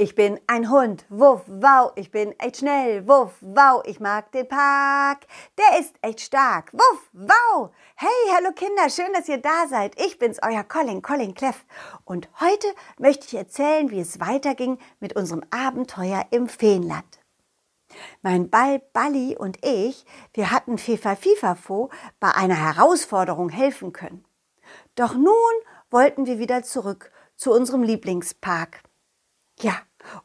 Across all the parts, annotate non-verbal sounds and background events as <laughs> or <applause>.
Ich bin ein Hund, wuff, wow, ich bin echt schnell, wuff, wow, ich mag den Park, der ist echt stark, wuff, wow. Hey, hallo Kinder, schön, dass ihr da seid. Ich bin's, euer Colin, Colin Cleff. Und heute möchte ich erzählen, wie es weiterging mit unserem Abenteuer im Feenland. Mein Ball Balli und ich, wir hatten Fefa Fifafo bei einer Herausforderung helfen können. Doch nun wollten wir wieder zurück zu unserem Lieblingspark. Ja,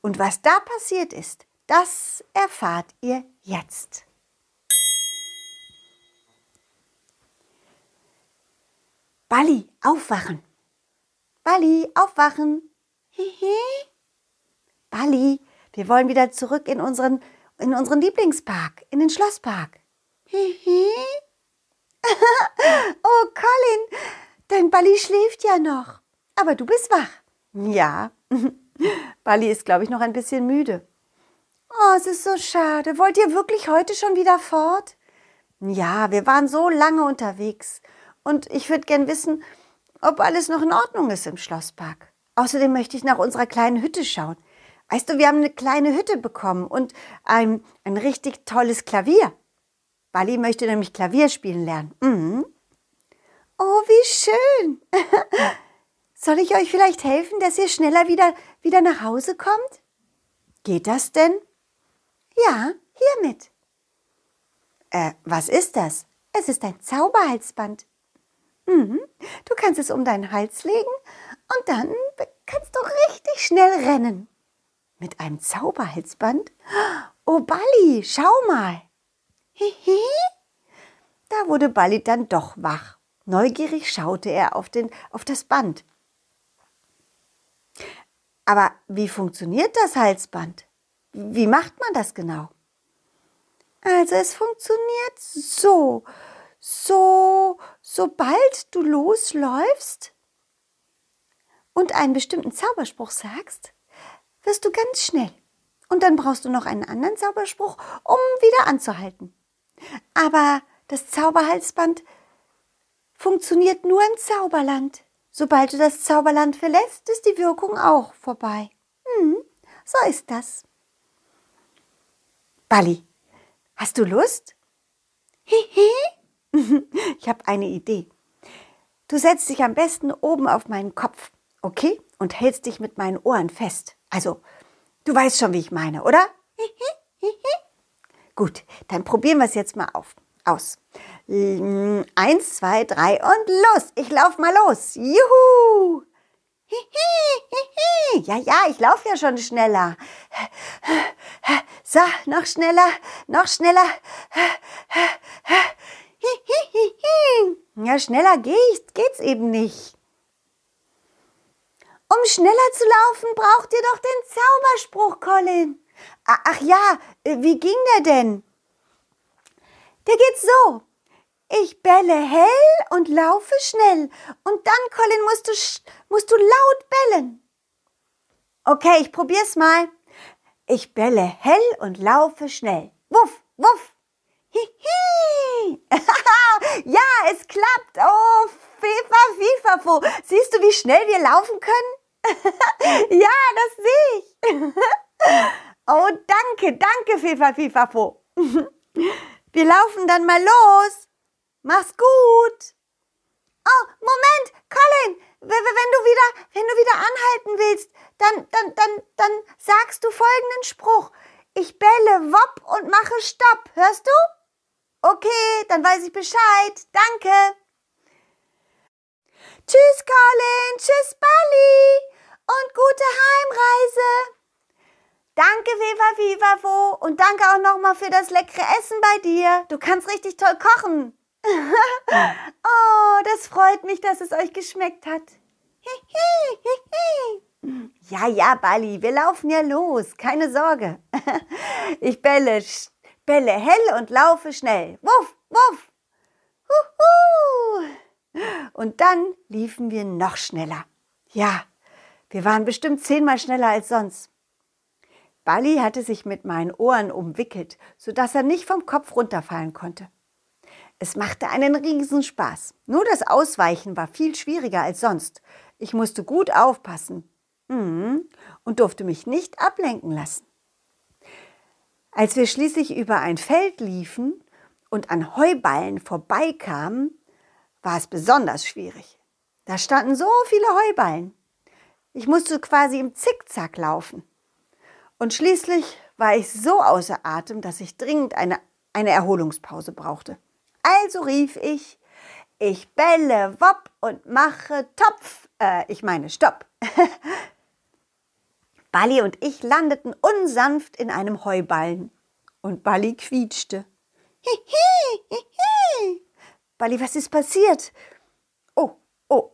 und was da passiert ist, das erfahrt ihr jetzt. Balli, aufwachen. Balli, aufwachen. Hihi. Balli, wir wollen wieder zurück in unseren, in unseren Lieblingspark, in den Schlosspark. Hihi. <laughs> oh, Colin, dein Balli schläft ja noch. Aber du bist wach. Ja. <laughs> Bali ist, glaube ich, noch ein bisschen müde. Oh, es ist so schade. Wollt ihr wirklich heute schon wieder fort? Ja, wir waren so lange unterwegs. Und ich würde gern wissen, ob alles noch in Ordnung ist im Schlosspark. Außerdem möchte ich nach unserer kleinen Hütte schauen. Weißt du, wir haben eine kleine Hütte bekommen und ein, ein richtig tolles Klavier. Bali möchte nämlich Klavier spielen lernen. Mhm. Oh, wie schön. <laughs> Soll ich euch vielleicht helfen, dass ihr schneller wieder, wieder nach Hause kommt? Geht das denn? Ja, hiermit. Äh, was ist das? Es ist ein Zauberhalsband. Mhm. Du kannst es um deinen Hals legen und dann kannst du richtig schnell rennen. Mit einem Zauberhalsband? Oh, Balli, schau mal. Hihi. Da wurde Balli dann doch wach. Neugierig schaute er auf, den, auf das Band. Aber wie funktioniert das Halsband? Wie macht man das genau? Also es funktioniert so. So, sobald du losläufst und einen bestimmten Zauberspruch sagst, wirst du ganz schnell. Und dann brauchst du noch einen anderen Zauberspruch, um wieder anzuhalten. Aber das Zauberhalsband funktioniert nur im Zauberland. Sobald du das Zauberland verlässt, ist die Wirkung auch vorbei. Hm, so ist das. Bali, hast du Lust? Hihi. <laughs> ich habe eine Idee. Du setzt dich am besten oben auf meinen Kopf, okay? Und hältst dich mit meinen Ohren fest. Also, du weißt schon, wie ich meine, oder? Gut, dann probieren wir es jetzt mal auf aus. Eins, zwei, drei und los. Ich lauf mal los. Juhu! Ja, ja, ich laufe ja schon schneller. So, noch schneller, noch schneller. Ja, schneller geht, geht's eben nicht. Um schneller zu laufen, braucht ihr doch den Zauberspruch, Colin. Ach ja, wie ging der denn? Der geht so. Ich belle hell und laufe schnell. Und dann, Colin, musst du, musst du laut bellen. Okay, ich probier's mal. Ich belle hell und laufe schnell. Wuff, wuff. Hihi. <laughs> ja, es klappt. Oh, Fefa, Fifafo. Siehst du, wie schnell wir laufen können? <laughs> ja, das sehe ich. <laughs> oh, danke, danke, Fefa, Fifafo. Wir laufen dann mal los. Mach's gut. Oh, Moment, Colin, wenn du wieder, wenn du wieder anhalten willst, dann, dann, dann, dann sagst du folgenden Spruch. Ich bälle wopp und mache Stopp. Hörst du? Okay, dann weiß ich Bescheid. Danke. Tschüss, Colin. Tschüss, Bali. Und gute Heimreise. Danke, Viva Vivavo. Und danke auch nochmal für das leckere Essen bei dir. Du kannst richtig toll kochen. <laughs> oh, das freut mich, dass es euch geschmeckt hat. <laughs> ja, ja, Bali, wir laufen ja los. Keine Sorge. <laughs> ich bälle, bälle hell und laufe schnell. Wuff, wuff. Huhu. Und dann liefen wir noch schneller. Ja, wir waren bestimmt zehnmal schneller als sonst. Bali hatte sich mit meinen Ohren umwickelt, sodass er nicht vom Kopf runterfallen konnte. Es machte einen Riesenspaß. Nur das Ausweichen war viel schwieriger als sonst. Ich musste gut aufpassen. mhm. und durfte mich nicht ablenken lassen. Als wir schließlich über ein Feld liefen und an Heuballen vorbeikamen, war es besonders schwierig. Da standen so viele Heuballen. Ich musste quasi im Zickzack laufen. Und schließlich war ich so außer Atem, dass ich dringend eine, eine Erholungspause brauchte. Also rief ich, ich bälle wopp und mache Topf. Äh, ich meine Stopp. <laughs> Balli und ich landeten unsanft in einem Heuballen. Und Balli quietschte. Balli, was ist passiert? Oh, oh,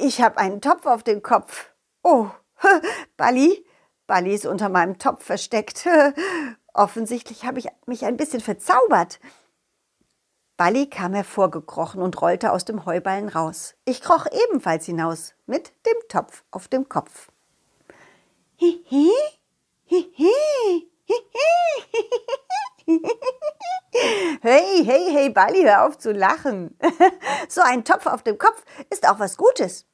ich habe einen Topf auf dem Kopf. Oh, <laughs> Balli, Balli ist unter meinem Topf versteckt. <laughs> Offensichtlich habe ich mich ein bisschen verzaubert. Balli kam hervorgekrochen und rollte aus dem Heuballen raus. Ich kroch ebenfalls hinaus mit dem Topf auf dem Kopf. Hihi, hihi, hihi. Hey, hey, hey, Balli, hör auf zu lachen. <laughs> So ein Topf auf dem Kopf ist auch was Gutes.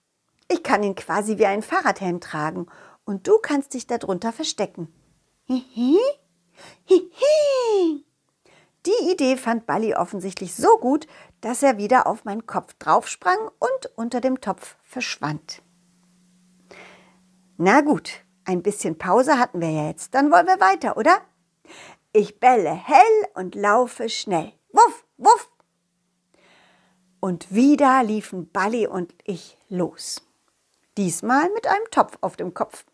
Ich kann ihn quasi wie ein Fahrradhelm tragen und du kannst dich darunter verstecken. Hihi, hihi. Die Idee fand Balli offensichtlich so gut, dass er wieder auf meinen Kopf draufsprang und unter dem Topf verschwand. Na gut, ein bisschen Pause hatten wir ja jetzt. Dann wollen wir weiter, oder? Ich bälle hell und laufe schnell. Wuff, wuff. Und wieder liefen Balli und ich los. Diesmal mit einem Topf auf dem Kopf.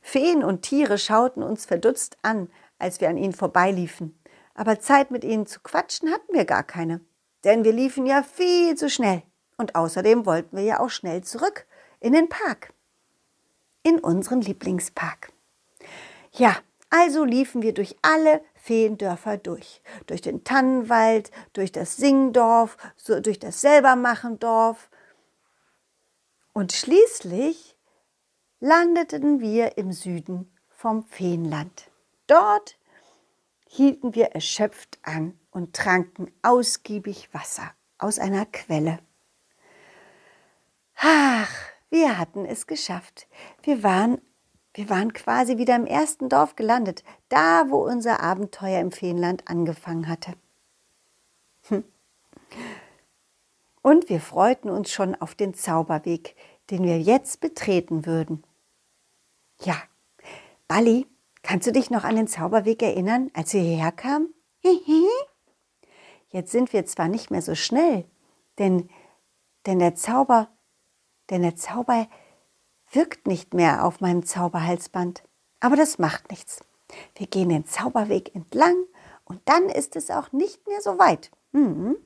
Feen und Tiere schauten uns verdutzt an, als wir an ihnen vorbeiliefen. Aber Zeit mit ihnen zu quatschen hatten wir gar keine. Denn wir liefen ja viel zu schnell. Und außerdem wollten wir ja auch schnell zurück in den Park. In unseren Lieblingspark. Ja, also liefen wir durch alle Feendörfer durch. Durch den Tannenwald, durch das Singdorf, so durch das Selbermachendorf. Und schließlich landeten wir im Süden vom Feenland. Dort hielten wir erschöpft an und tranken ausgiebig Wasser aus einer Quelle. Ach, wir hatten es geschafft. Wir waren, wir waren quasi wieder im ersten Dorf gelandet, da wo unser Abenteuer im Feenland angefangen hatte. Hm. Und wir freuten uns schon auf den Zauberweg, den wir jetzt betreten würden. Ja, Balli Kannst du dich noch an den Zauberweg erinnern, als wir hierher kamen? Jetzt sind wir zwar nicht mehr so schnell, denn, denn der Zauber, denn der Zauber wirkt nicht mehr auf meinem Zauberhalsband. Aber das macht nichts. Wir gehen den Zauberweg entlang und dann ist es auch nicht mehr so weit. Mhm.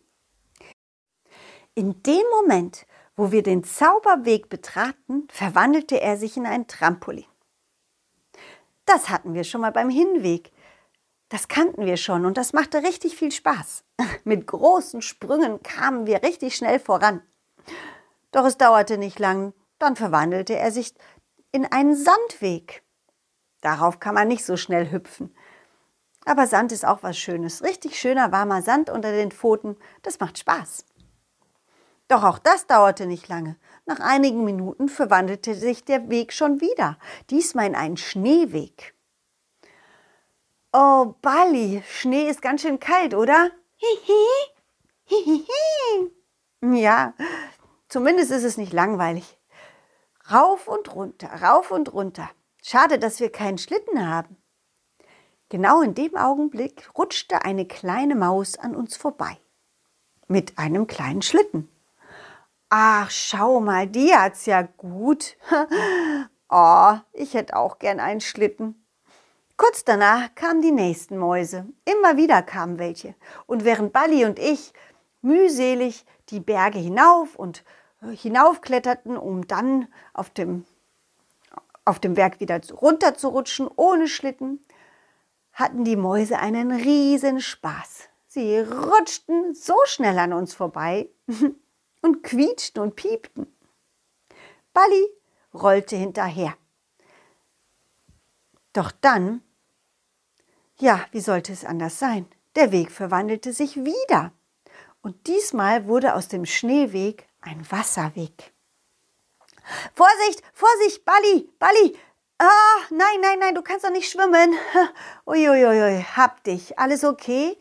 In dem Moment, wo wir den Zauberweg betraten, verwandelte er sich in ein Trampolin. Das hatten wir schon mal beim Hinweg. Das kannten wir schon und das machte richtig viel Spaß. <laughs> Mit großen Sprüngen kamen wir richtig schnell voran. Doch es dauerte nicht lang, dann verwandelte er sich in einen Sandweg. Darauf kann man nicht so schnell hüpfen. Aber Sand ist auch was Schönes. Richtig schöner warmer Sand unter den Pfoten, das macht Spaß. Doch auch das dauerte nicht lange. Nach einigen Minuten verwandelte sich der Weg schon wieder, diesmal in einen Schneeweg. Oh, Bali, Schnee ist ganz schön kalt, oder? Hihi, <laughs> hihihi. Ja, zumindest ist es nicht langweilig. Rauf und runter, rauf und runter. Schade, dass wir keinen Schlitten haben. Genau in dem Augenblick rutschte eine kleine Maus an uns vorbei. Mit einem kleinen Schlitten. Ach, schau mal, die hat's ja gut. <laughs> oh, ich hätte auch gern einen Schlitten. Kurz danach kamen die nächsten Mäuse. Immer wieder kamen welche. Und während Balli und ich mühselig die Berge hinauf und hinaufkletterten, um dann auf dem, auf dem Berg wieder runter zu rutschen, ohne Schlitten, hatten die Mäuse einen riesen Spaß. Sie rutschten so schnell an uns vorbei, <laughs> und quietschten und piepten. Balli rollte hinterher. Doch dann, ja, wie sollte es anders sein? Der Weg verwandelte sich wieder. Und diesmal wurde aus dem Schneeweg ein Wasserweg. Vorsicht, Vorsicht, Balli, Balli. Ah, nein, nein, nein, du kannst doch nicht schwimmen. <laughs> Uiuiui, hab dich. Alles okay?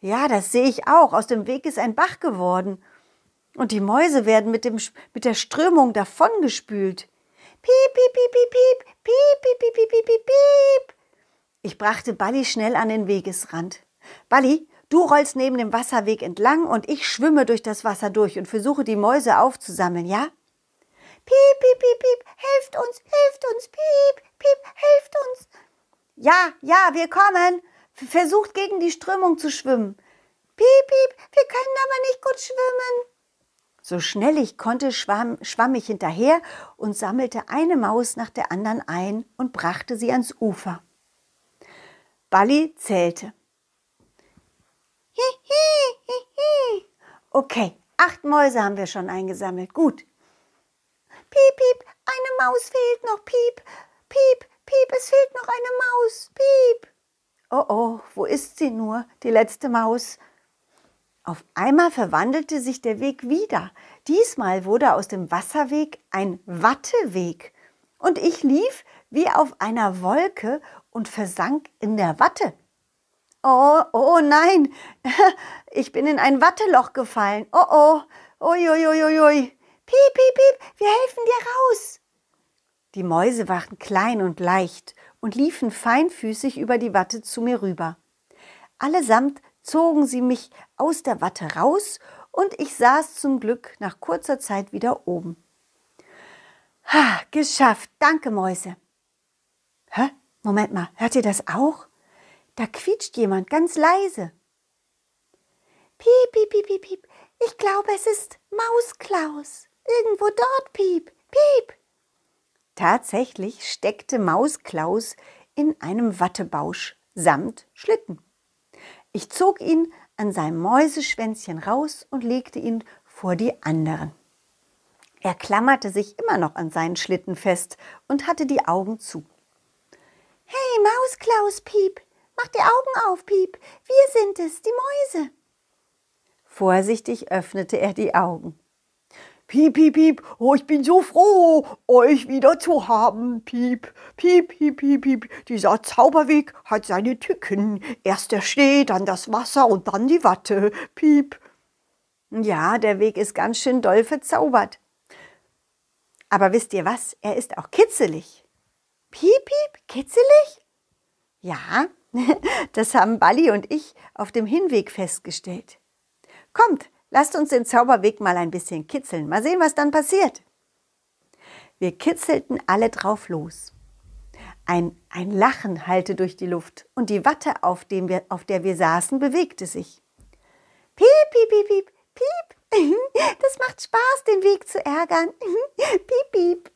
Ja, das sehe ich auch. Aus dem Weg ist ein Bach geworden. Und die Mäuse werden mit, dem, mit der Strömung davongespült. Piep, piep, piep, piep, piep, piep, piep, piep, piep, piep, piep. Ich brachte Balli schnell an den Wegesrand. Balli, du rollst neben dem Wasserweg entlang und ich schwimme durch das Wasser durch und versuche die Mäuse aufzusammeln, ja? Piep, piep, piep, piep, helft uns, helft uns, piep, piep, helft uns. Ja, ja, wir kommen. Versucht gegen die Strömung zu schwimmen. Piep, piep, wir können aber nicht gut schwimmen. So schnell ich konnte, schwamm, schwamm ich hinterher und sammelte eine Maus nach der anderen ein und brachte sie ans Ufer. Balli zählte. Okay, acht Mäuse haben wir schon eingesammelt. Gut. Piep, piep, eine Maus fehlt noch. Piep, piep, piep, es fehlt noch eine Maus. Piep. Oh oh, wo ist sie nur, die letzte Maus? Auf einmal verwandelte sich der Weg wieder. Diesmal wurde aus dem Wasserweg ein Watteweg. Und ich lief wie auf einer Wolke und versank in der Watte. Oh, oh nein, <laughs> ich bin in ein Watteloch gefallen. Oh, oh, uiuiuiui. Piep, piep, piep, wir helfen dir raus. Die Mäuse waren klein und leicht und liefen feinfüßig über die Watte zu mir rüber. Allesamt zogen sie mich aus der Watte raus und ich saß zum Glück nach kurzer Zeit wieder oben. Ha, geschafft. Danke, Mäuse. Hä? Moment mal, hört ihr das auch? Da quietscht jemand ganz leise. Piep, piep, piep, piep, piep. Ich glaube, es ist Mausklaus. Irgendwo dort, piep, piep. Tatsächlich steckte Mausklaus in einem Wattebausch samt Schlitten. Ich zog ihn an seinem Mäuseschwänzchen raus und legte ihn vor die anderen. Er klammerte sich immer noch an seinen Schlitten fest und hatte die Augen zu. Hey, Mausklaus, Piep, mach die Augen auf, Piep, wir sind es, die Mäuse. Vorsichtig öffnete er die Augen. Piep, piep, piep, oh, ich bin so froh, euch wieder zu haben. Piep, piep, piep, piep, piep. Dieser Zauberweg hat seine Tücken. Erst der Schnee, dann das Wasser und dann die Watte. Piep. Ja, der Weg ist ganz schön doll verzaubert. Aber wisst ihr was? Er ist auch kitzelig. Piep, piep, kitzelig? Ja, <laughs> das haben Balli und ich auf dem Hinweg festgestellt. Kommt, lasst uns den Zauberweg mal ein bisschen kitzeln. Mal sehen, was dann passiert. Wir kitzelten alle drauf los. Ein, ein Lachen hallte durch die Luft und die Watte, auf, dem wir, auf der wir saßen, bewegte sich. Piep, piep, piep, piep, piep. <laughs> Das macht Spaß, den Weg zu ärgern. <laughs> Piep, piep.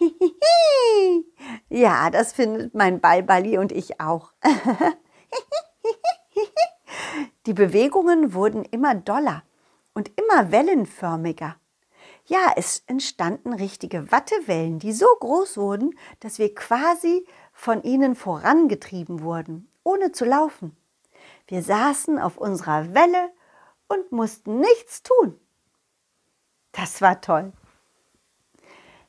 <laughs> Ja, das findet mein Ballballi und ich auch. Die Bewegungen wurden immer doller und immer wellenförmiger. Ja, es entstanden richtige Wattewellen, die so groß wurden, dass wir quasi von ihnen vorangetrieben wurden, ohne zu laufen. Wir saßen auf unserer Welle und mussten nichts tun. Das war toll.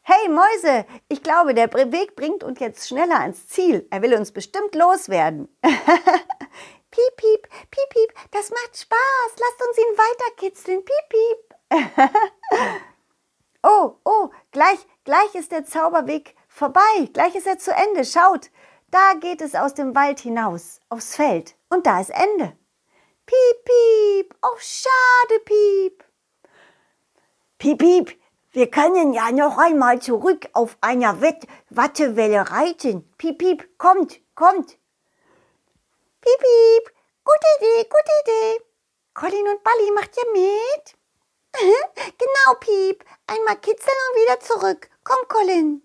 Hey Mäuse, ich glaube, der Weg bringt uns jetzt schneller ans Ziel. Er will uns bestimmt loswerden. <laughs> piep, piep, piep, piep, das macht Spaß. Lasst uns ihn weiterkitzeln. Piep, piep. <laughs> oh, oh, gleich, gleich ist der Zauberweg vorbei. Gleich ist er zu Ende. Schaut, da geht es aus dem Wald hinaus, aufs Feld. Und da ist Ende. Piep, piep. Oh, schade, piep. Piep, piep. Wir können ja noch einmal zurück auf einer Wett Wattewelle reiten. Piep, piep, kommt, kommt. Piep, piep, gute Idee, gute Idee. Colin und Balli, macht ihr mit? <laughs> genau, Piep. Einmal kitzeln und wieder zurück. Komm, Colin.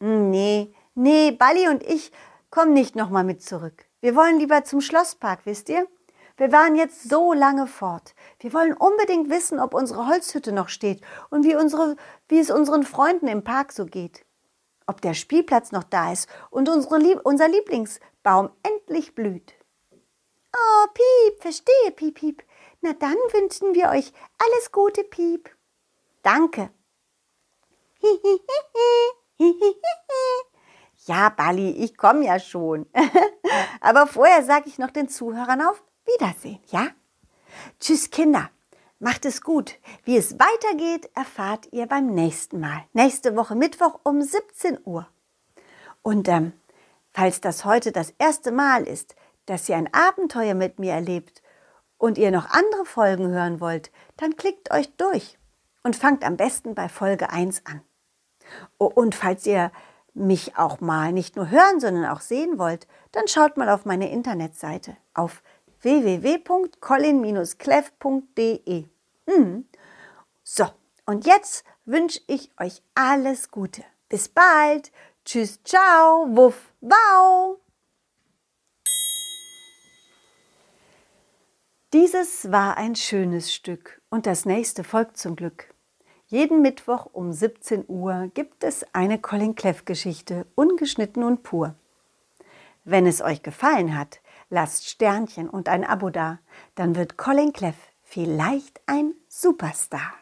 Hm, nee, nee, Balli und ich kommen nicht nochmal mit zurück. Wir wollen lieber zum Schlosspark, wisst ihr? Wir waren jetzt so lange fort. Wir wollen unbedingt wissen, ob unsere Holzhütte noch steht und wie, unsere, wie es unseren Freunden im Park so geht. Ob der Spielplatz noch da ist und unsere, unser Lieblingsbaum endlich blüht. Oh, Piep, verstehe, Piep, Piep. Na dann wünschen wir euch alles Gute, Piep. Danke. <laughs> Ja, Bali, ich komme ja schon. <laughs> Aber vorher sage ich noch den Zuhörern auf Wiedersehen, ja? Tschüss, Kinder. Macht es gut. Wie es weitergeht, erfahrt ihr beim nächsten Mal. Nächste Woche Mittwoch um 17 Uhr. Und ähm, falls das heute das erste Mal ist, dass ihr ein Abenteuer mit mir erlebt und ihr noch andere Folgen hören wollt, dann klickt euch durch und fangt am besten bei Folge 1 an. Und falls ihr mich auch mal nicht nur hören, sondern auch sehen wollt, dann schaut mal auf meine Internetseite auf www.colin-cleff.de. Hm. So, und jetzt wünsche ich euch alles Gute. Bis bald. Tschüss, ciao, wuff, wow. Dieses war ein schönes Stück und das nächste folgt zum Glück. Jeden Mittwoch um 17 Uhr gibt es eine Colin Cleff Geschichte, ungeschnitten und pur. Wenn es euch gefallen hat, lasst Sternchen und ein Abo da, dann wird Colin Cleff vielleicht ein Superstar.